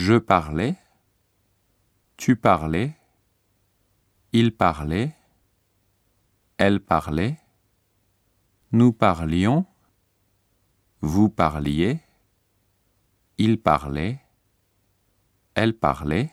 Je parlais, tu parlais, il parlait, elle parlait, nous parlions, vous parliez, il parlait, elle parlait,